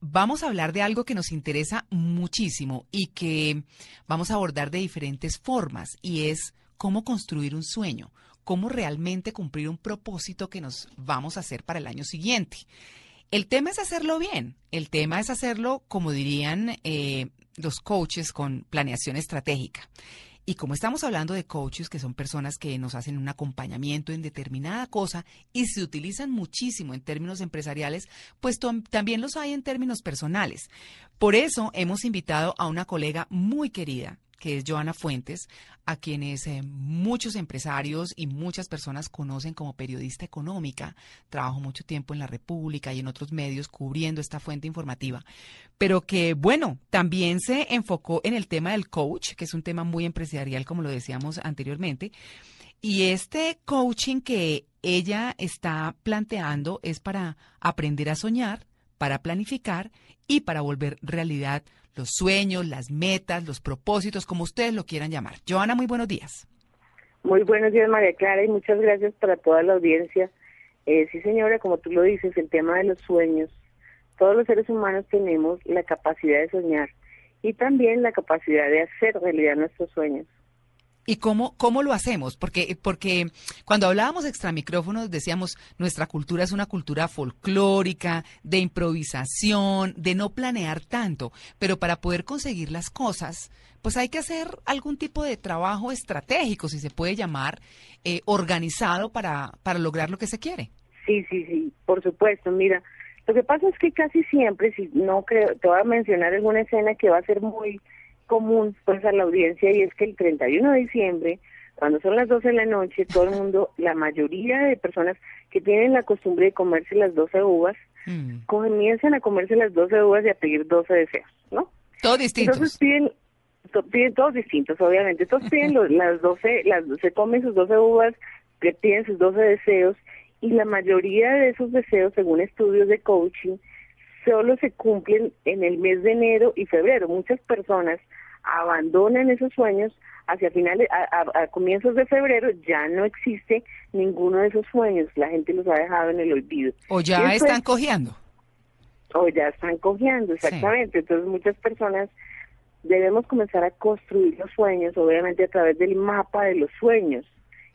vamos a hablar de algo que nos interesa muchísimo y que vamos a abordar de diferentes formas y es cómo construir un sueño, cómo realmente cumplir un propósito que nos vamos a hacer para el año siguiente. El tema es hacerlo bien, el tema es hacerlo, como dirían eh, los coaches, con planeación estratégica. Y como estamos hablando de coaches, que son personas que nos hacen un acompañamiento en determinada cosa y se utilizan muchísimo en términos empresariales, pues también los hay en términos personales. Por eso hemos invitado a una colega muy querida, que es Joana Fuentes, a quienes eh, muchos empresarios y muchas personas conocen como periodista económica. Trabajo mucho tiempo en la República y en otros medios cubriendo esta fuente informativa, pero que, bueno, también se enfocó en el tema del coach, que es un tema muy empresarial, como lo decíamos anteriormente. Y este coaching que ella está planteando es para aprender a soñar, para planificar y para volver realidad los sueños, las metas, los propósitos, como ustedes lo quieran llamar. Joana, muy buenos días. Muy buenos días, María Clara, y muchas gracias para toda la audiencia. Eh, sí, señora, como tú lo dices, el tema de los sueños. Todos los seres humanos tenemos la capacidad de soñar y también la capacidad de hacer realidad nuestros sueños. ¿Y cómo, cómo lo hacemos? Porque, porque cuando hablábamos extra micrófonos decíamos, nuestra cultura es una cultura folclórica, de improvisación, de no planear tanto, pero para poder conseguir las cosas, pues hay que hacer algún tipo de trabajo estratégico, si se puede llamar, eh, organizado para, para lograr lo que se quiere. Sí, sí, sí, por supuesto. Mira, lo que pasa es que casi siempre, si no creo, te voy a mencionar alguna escena que va a ser muy común pues a la audiencia y es que el 31 de diciembre, cuando son las 12 de la noche, todo el mundo, la mayoría de personas que tienen la costumbre de comerse las 12 uvas, mm. comienzan a comerse las 12 uvas y a pedir 12 deseos, ¿no? Todos distintos. Entonces piden, piden todos distintos, obviamente. Todos piden las 12, las, se comen sus 12 uvas, que piden sus 12 deseos y la mayoría de esos deseos, según estudios de coaching, solo se cumplen en el mes de enero y febrero. Muchas personas abandonan esos sueños hacia finales, a, comienzos de febrero ya no existe ninguno de esos sueños, la gente los ha dejado en el olvido. O ya están cojeando. O ya están cojeando, exactamente. Entonces muchas personas debemos comenzar a construir los sueños, obviamente a través del mapa de los sueños.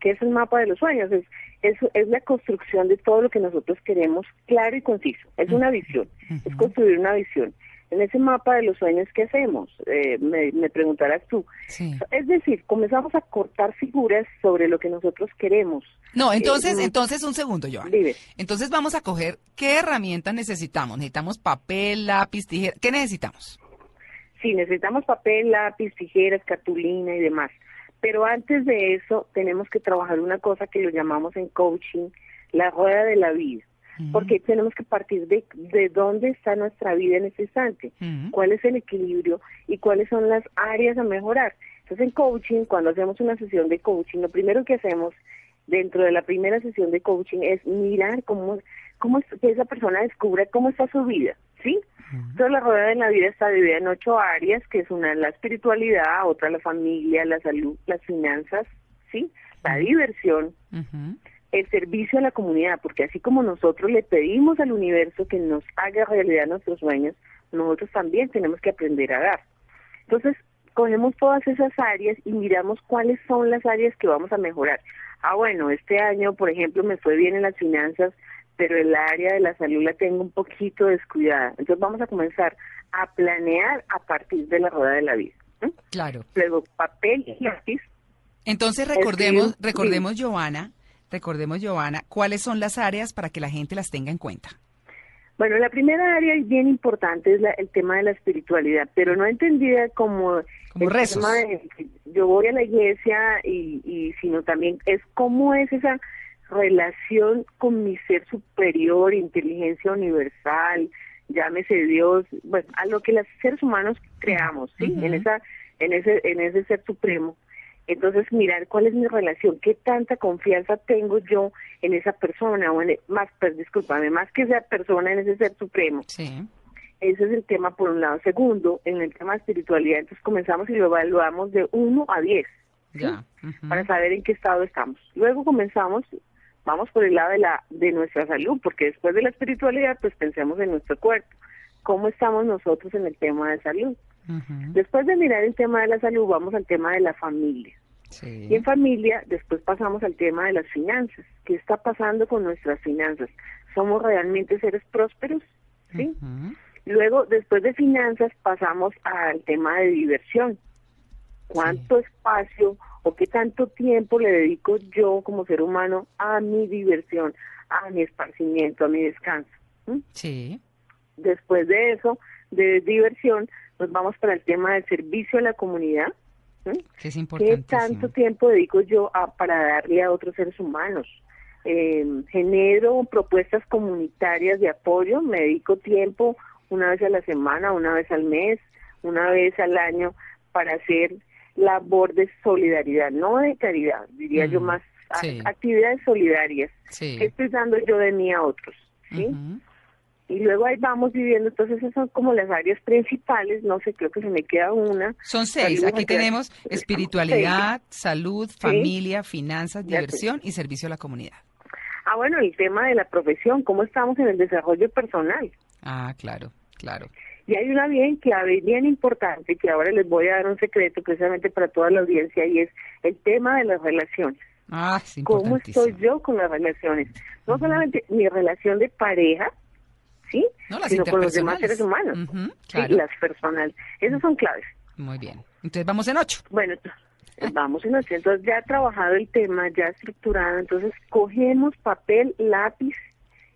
¿Qué es el mapa de los sueños? Es, es, es la construcción de todo lo que nosotros queremos claro y conciso. Es una visión, es construir una visión. En ese mapa de los sueños, ¿qué hacemos? Eh, me, preguntarás tú. Es decir, comenzamos a cortar figuras sobre lo que nosotros queremos. No, entonces, eh, entonces un segundo, Joan. Entonces vamos a coger qué herramientas necesitamos. Necesitamos papel, lápiz, tijera. ¿Qué necesitamos? Sí, necesitamos papel, lápiz, tijeras, cartulina y demás. Pero antes de eso, tenemos que trabajar una cosa que lo llamamos en coaching, la rueda de la vida. Porque tenemos que partir de, de dónde está nuestra vida en este instante, cuál es el equilibrio y cuáles son las áreas a mejorar. Entonces, en coaching, cuando hacemos una sesión de coaching, lo primero que hacemos dentro de la primera sesión de coaching es mirar cómo, cómo que esa persona descubre cómo está su vida, ¿sí? Entonces la rueda de la vida está dividida en ocho áreas, que es una la espiritualidad, otra la familia, la salud, las finanzas, ¿sí? La diversión, el servicio a la comunidad, porque así como nosotros le pedimos al universo que nos haga realidad nuestros sueños, nosotros también tenemos que aprender a dar. Entonces, cogemos todas esas áreas y miramos cuáles son las áreas que vamos a mejorar. Ah, bueno, este año, por ejemplo, me fue bien en las finanzas, pero el área de la salud la tengo un poquito descuidada. Entonces vamos a comenzar a planear a partir de la rueda de la vida. Claro. Luego papel y lápiz. Entonces recordemos, recordemos, Giovanna, recordemos, Giovanna, cuáles son las áreas para que la gente las tenga en cuenta. Bueno, la primera área bien importante es el tema de la espiritualidad, pero no entendida como, como rezos. yo voy a la iglesia y, y sino también es cómo es esa relación con mi ser superior, inteligencia universal, llámese Dios, bueno, a lo que los seres humanos creamos, ¿sí? En esa en ese en ese ser supremo. Entonces, mirar cuál es mi relación, qué tanta confianza tengo yo en esa persona, o en, más, pues, discúlpame, más que esa persona en ese ser supremo. Sí. Ese es el tema por un lado. Segundo, en el tema de espiritualidad, entonces comenzamos y lo evaluamos de 1 a 10, Ya. ujú. para saber en qué estado estamos. Luego comenzamos, vamos por el lado de, la, de nuestra salud, porque después de la espiritualidad, pues pensemos en nuestro cuerpo. ¿Cómo estamos nosotros en el tema de salud? Después de mirar el tema de la salud, vamos al tema de la familia. Sí. Y en familia, después pasamos al tema de las finanzas. ¿Qué está pasando con nuestras finanzas? ¿Somos realmente seres prósperos? ¿Sí? Luego, después de finanzas, pasamos al tema de diversión. ¿Cuánto espacio o qué tanto tiempo le dedico yo como ser humano a mi diversión, a mi esparcimiento, a mi descanso? ¿Mm? Sí. Después de eso, de diversión, nos vamos para el tema del servicio a la comunidad. ¿Mm? Que es ¿Qué tanto tiempo dedico yo a, para darle a otros seres humanos? Eh, genero propuestas comunitarias de apoyo, me dedico tiempo una vez a la semana, una vez al mes, una vez al año para hacer labor de solidaridad, no de caridad, diría yo más sí. actividades solidarias. Sí. ¿Qué estoy dando yo de mí a otros? ¿sí? Y luego ahí vamos viviendo, entonces esas son como las áreas principales, no sé, creo que se me queda una. Son seis. Salimos Aquí tenemos espiritualidad, salud, familia, finanzas, Ya diversión y servicio a la comunidad. Ah, bueno, el tema de la profesión, cómo estamos en el desarrollo personal. Ah, claro, claro. Y hay una bien clave, bien importante, que ahora les voy a dar un secreto precisamente para toda la audiencia, y es el tema de las relaciones. Ah, es ¿Cómo estoy yo con las relaciones? No solamente mi relación de pareja, ¿sí? No, Sino con los demás seres humanos. Claro. las personales. Esas son claves. Muy bien. Entonces vamos en ocho. Bueno, vamos en ocho. Entonces ya trabajado el tema, ya estructurado, entonces cogemos papel, lápiz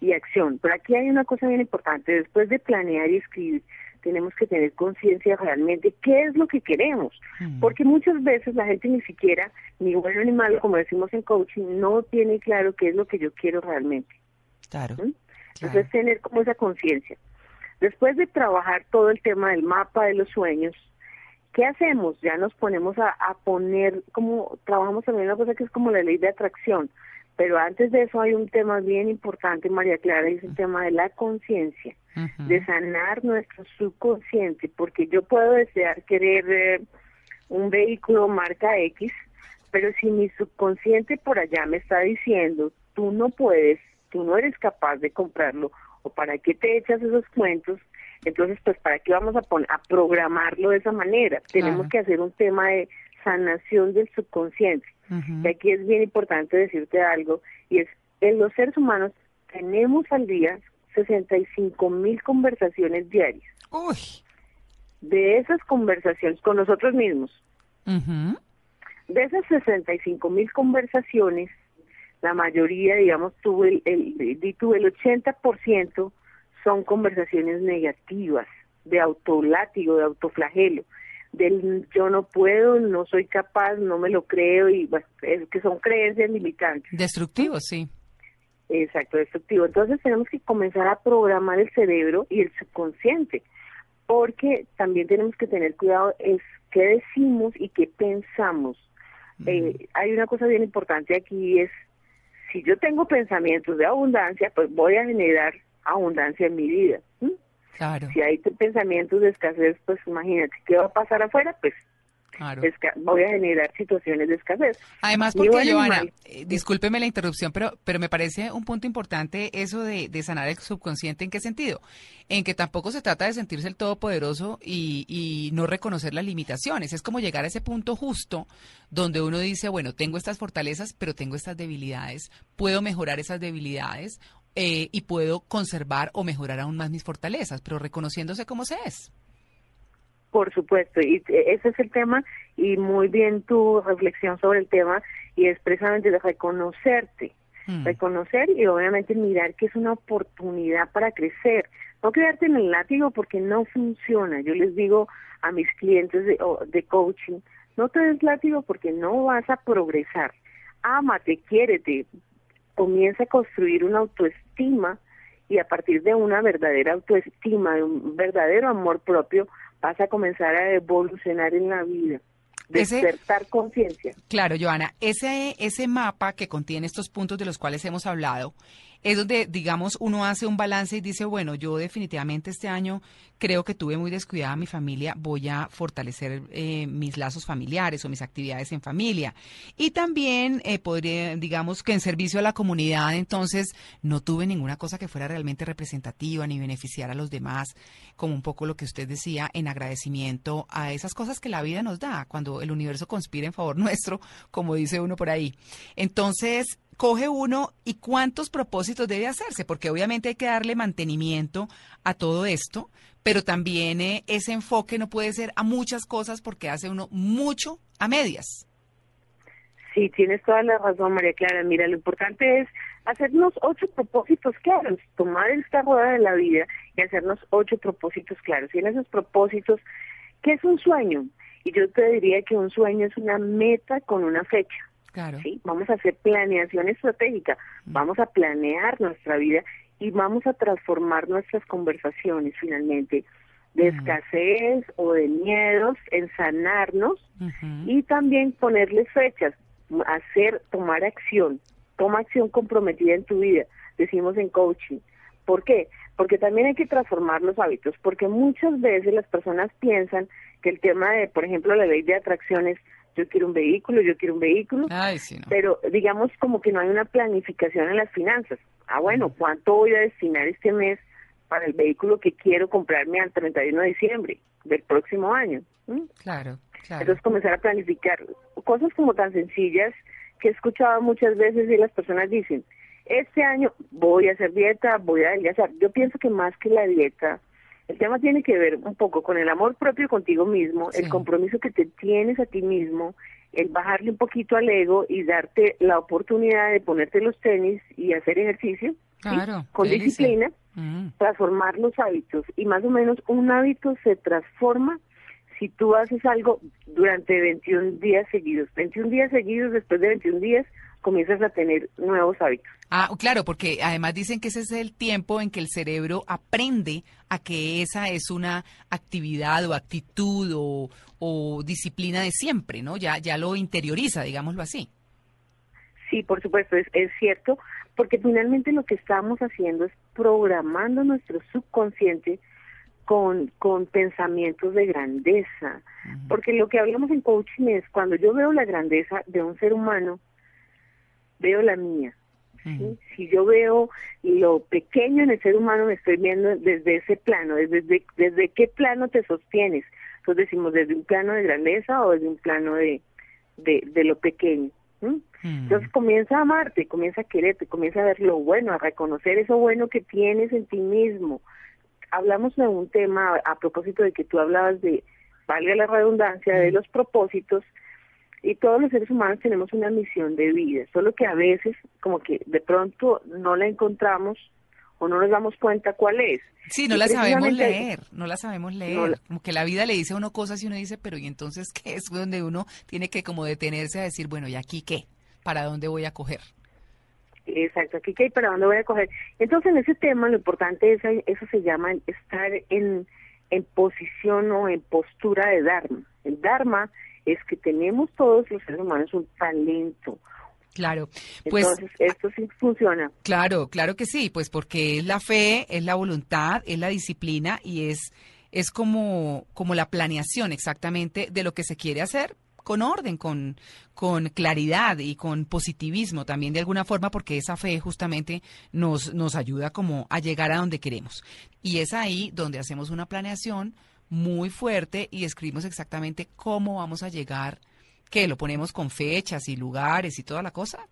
y acción. Pero aquí hay una cosa bien importante. Después de planear y escribir, tenemos que tener conciencia realmente qué es lo que queremos. Mm. Porque muchas veces la gente ni siquiera, ni bueno ni malo, como decimos en coaching, no tiene claro qué es lo que yo quiero realmente. Claro. ¿Mm? Claro. Entonces tener como esa conciencia. Después de trabajar todo el tema del mapa de los sueños, ¿qué hacemos? Ya nos ponemos a, a poner, como trabajamos también una cosa que es como la ley de atracción, pero antes de eso hay un tema bien importante, María Clara, y es el tema de la conciencia, de sanar nuestro subconsciente, porque yo puedo desear querer eh, un vehículo marca X, pero si mi subconsciente por allá me está diciendo, tú no puedes, tú no eres capaz de comprarlo, o para qué te echas esos cuentos, entonces pues para qué vamos a poner, a programarlo de esa manera. Tenemos que hacer un tema de sanación del subconsciente. Y aquí es bien importante decirte algo, y es, en los seres humanos tenemos al día 65 mil conversaciones diarias. Uy. De esas conversaciones con nosotros mismos, Ujú. de esas 65 mil conversaciones, la mayoría, digamos, tuvo el, el, tú, el 80% son conversaciones negativas, de autolátigo, de autoflagelo, del yo no puedo, no soy capaz, no me lo creo, y bueno, es que son creencias limitantes. Destructivo, sí. Exacto, destructivo. Entonces tenemos que comenzar a programar el cerebro y el subconsciente, porque también tenemos que tener cuidado es qué decimos y qué pensamos. Eh, hay una cosa bien importante aquí es, si yo tengo pensamientos de abundancia, pues voy a generar abundancia en mi vida. Claro, Si hay pensamientos de escasez, pues imagínate, ¿qué va a pasar afuera? Pues claro. voy a generar situaciones de escasez. Además, porque Joana, eh, discúlpeme la interrupción, pero, pero me parece un punto importante eso de, de sanar el subconsciente. ¿En qué sentido? En que tampoco se trata de sentirse el todopoderoso y, y no reconocer las limitaciones. Es como llegar a ese punto justo donde uno dice, bueno, tengo estas fortalezas, pero tengo estas debilidades. Puedo mejorar esas debilidades eh, y puedo conservar o mejorar aún más mis fortalezas, pero reconociéndose como se es. Por supuesto, y eh, ese es el tema, y muy bien tu reflexión sobre el tema, y es precisamente de reconocerte, Mm. reconocer y obviamente mirar que es una oportunidad para crecer, no quedarte en el látigo porque no funciona. Yo les digo a mis clientes de, de coaching, no te des látigo porque no vas a progresar. Ámate, quiérete, comienza a construir una autoestima y a partir de una verdadera autoestima, de un verdadero amor propio, vas a comenzar a evolucionar en la vida. Despertar conciencia. Claro, Joana, ese, ese mapa que contiene estos puntos de los cuales hemos hablado, es donde, digamos, uno hace un balance y dice, bueno, yo definitivamente este año creo que tuve muy descuidada mi familia, voy a fortalecer eh, mis lazos familiares o mis actividades en familia. Y también eh, podría, digamos, que en servicio a la comunidad, entonces, no tuve ninguna cosa que fuera realmente representativa ni beneficiar a los demás, como un poco lo que usted decía, en agradecimiento a esas cosas que la vida nos da, cuando el universo conspira en favor nuestro, como dice uno por ahí. Entonces, coge uno y cuántos propósitos debe hacerse, porque obviamente hay que darle mantenimiento a todo esto, pero también eh, ese enfoque no puede ser a muchas cosas porque hace uno mucho a medias. Sí, tienes toda la razón, María Clara. Mira, lo importante es hacernos ocho propósitos claros, tomar esta rueda de la vida y hacernos ocho propósitos claros. Y en esos propósitos, ¿qué es un sueño? Y yo te diría que un sueño es una meta con una fecha. ¿Sí? Vamos a hacer planeación estratégica, mm. vamos a planear nuestra vida y vamos a transformar nuestras conversaciones finalmente de mm. escasez o de miedos en sanarnos y también ponerles fechas, hacer, tomar acción, toma acción comprometida en tu vida, decimos en coaching. ¿Por qué? Porque también hay que transformar los hábitos, porque muchas veces las personas piensan que el tema de, por ejemplo, la ley de atracciones yo quiero un vehículo, yo quiero un vehículo, pero digamos como que no hay una planificación en las finanzas. Ah, bueno, ¿cuánto voy a destinar este mes para el vehículo que quiero comprarme al 31 de diciembre del próximo año? ¿Mm? Claro, claro. Entonces comenzar a planificar cosas como tan sencillas que he escuchado muchas veces y las personas dicen, este año voy a hacer dieta, voy a adelgazar. Yo pienso que más que la dieta, el tema tiene que ver un poco con el amor propio contigo mismo, el compromiso que te tienes a ti mismo, el bajarle un poquito al ego y darte la oportunidad de ponerte los tenis y hacer ejercicio con disciplina, mm. transformar los hábitos. Y más o menos un hábito se transforma si tú haces algo durante 21 días seguidos. 21 días seguidos, después de 21 días, comienzas a tener nuevos hábitos. Ah, claro, porque además dicen que ese es el tiempo en que el cerebro aprende a que esa es una actividad o actitud o, disciplina de siempre, ¿no? Ya, ya lo interioriza, digámoslo así. Sí, por supuesto, es, es cierto, porque finalmente lo que estamos haciendo es programando nuestro subconsciente con, con pensamientos de grandeza. Porque lo que hablamos en coaching es cuando yo veo la grandeza de un ser humano, veo la mía. Si yo veo lo pequeño en el ser humano, me estoy viendo desde ese plano, desde, desde qué plano te sostienes. Entonces decimos, desde un plano de grandeza o desde un plano de, de, lo pequeño. Entonces comienza a amarte, comienza a quererte, comienza a ver lo bueno, a reconocer eso bueno que tienes en ti mismo. Hablamos de un tema a propósito de que tú hablabas de, valga la redundancia, de los propósitos, y todos los seres humanos tenemos una misión de vida, solo que a veces como que de pronto no la encontramos o no nos damos cuenta cuál es. Sí, no la sabemos leer, no la sabemos leer. Como que la vida le dice a uno cosas y uno dice, pero ¿y entonces qué es donde uno tiene que como detenerse a decir, bueno, ¿y aquí qué? ¿Para dónde voy a coger? Exacto, aquí qué y para dónde voy a coger. Entonces en ese tema lo importante es, eso se llama estar en, en posición o en postura de Dharma. El Dharma es que tenemos todos los seres humanos un talento. Claro, pues Entonces, esto sí funciona. Claro, claro que sí, pues porque es la fe, es la voluntad, es la disciplina y es es como como la planeación exactamente de lo que se quiere hacer con orden, con, con claridad y con positivismo también de alguna forma, porque esa fe justamente nos, nos ayuda como a llegar a donde queremos. Y es ahí donde hacemos una planeación muy fuerte y escribimos exactamente cómo vamos a llegar, que lo ponemos con fechas y lugares y toda la cosa.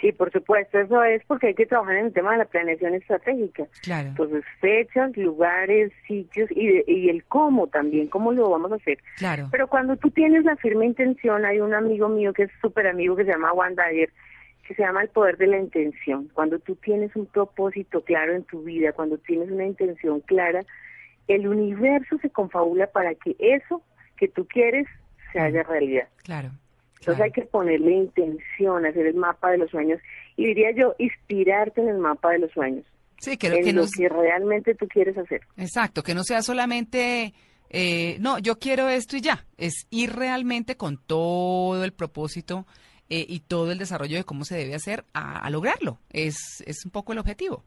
Sí, por supuesto, eso es porque hay que trabajar en el tema de la planeación estratégica. Claro. Entonces, fechas, lugares, sitios y, y el cómo también, cómo lo vamos a hacer. Claro. Pero cuando tú tienes la firme intención, hay un amigo mío que es súper amigo que se llama Juan Dyer, que se llama el poder de la intención. Cuando tú tienes un propósito claro en tu vida, cuando tienes una intención clara, el universo se confabula para que eso que tú quieres se haga realidad. Claro. Entonces hay que ponerle intención, hacer el mapa de los sueños y diría yo, inspirarte en el mapa de los sueños. Sí, que, en que lo que realmente tú quieres hacer. Exacto, que no sea solamente, eh, no, yo quiero esto y ya, es ir realmente con todo el propósito eh, y todo el desarrollo de cómo se debe hacer a, a lograrlo. Es, es un poco el objetivo.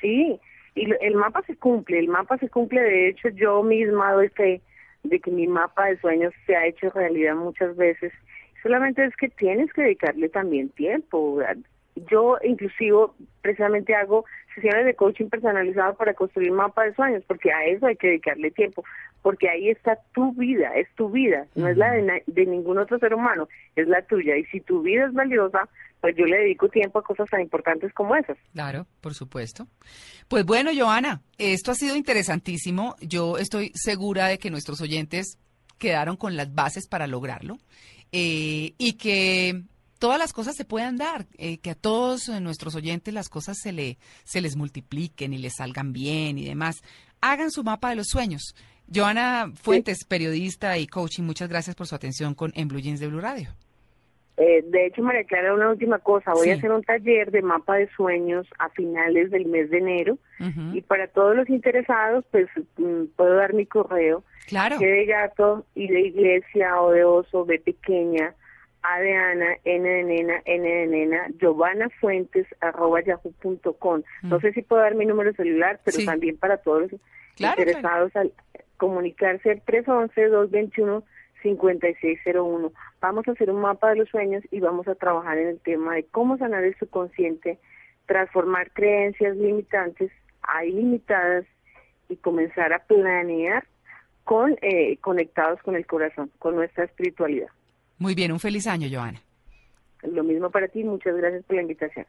Sí, y el mapa se cumple, el mapa se cumple, de hecho yo misma doy fe de que mi mapa de sueños se ha hecho realidad muchas veces, solamente es que tienes que dedicarle también tiempo. Yo inclusive precisamente hago sesiones de coaching personalizado para construir mapa de sueños, porque a eso hay que dedicarle tiempo, porque ahí está tu vida, es tu vida, no es la de, na- de ningún otro ser humano, es la tuya. Y si tu vida es valiosa, pues yo le dedico tiempo a cosas tan importantes como esas. Claro, por supuesto. Pues bueno, Joana, esto ha sido interesantísimo. Yo estoy segura de que nuestros oyentes quedaron con las bases para lograrlo eh, y que todas las cosas se puedan dar, eh, que a todos nuestros oyentes las cosas se, le, se les multipliquen y les salgan bien y demás. Hagan su mapa de los sueños. Joana Fuentes, periodista y coaching, muchas gracias por su atención con En Blue Jeans de Blue Radio. Eh, de hecho, María Clara, una última cosa. Voy Sí. a hacer un taller de mapa de sueños a finales del mes de enero. Y para todos los interesados, pues mm, puedo dar mi correo. Claro. G de gato, I de iglesia, O de oso, B pequeña, A de Ana, N de nena, N de nena, Giovanna Fuentes, arroba yahoo.com. No Mm. sé si puedo dar mi número celular, pero Sí. también para todos los Claro, interesados al comunicarse al 311-221-5601. Vamos a hacer un mapa de los sueños y vamos a trabajar en el tema de cómo sanar el subconsciente, transformar creencias limitantes a ilimitadas y comenzar a planear con eh, conectados con el corazón, con nuestra espiritualidad. Muy bien, un feliz año, Joana. Lo mismo para ti, muchas gracias por la invitación.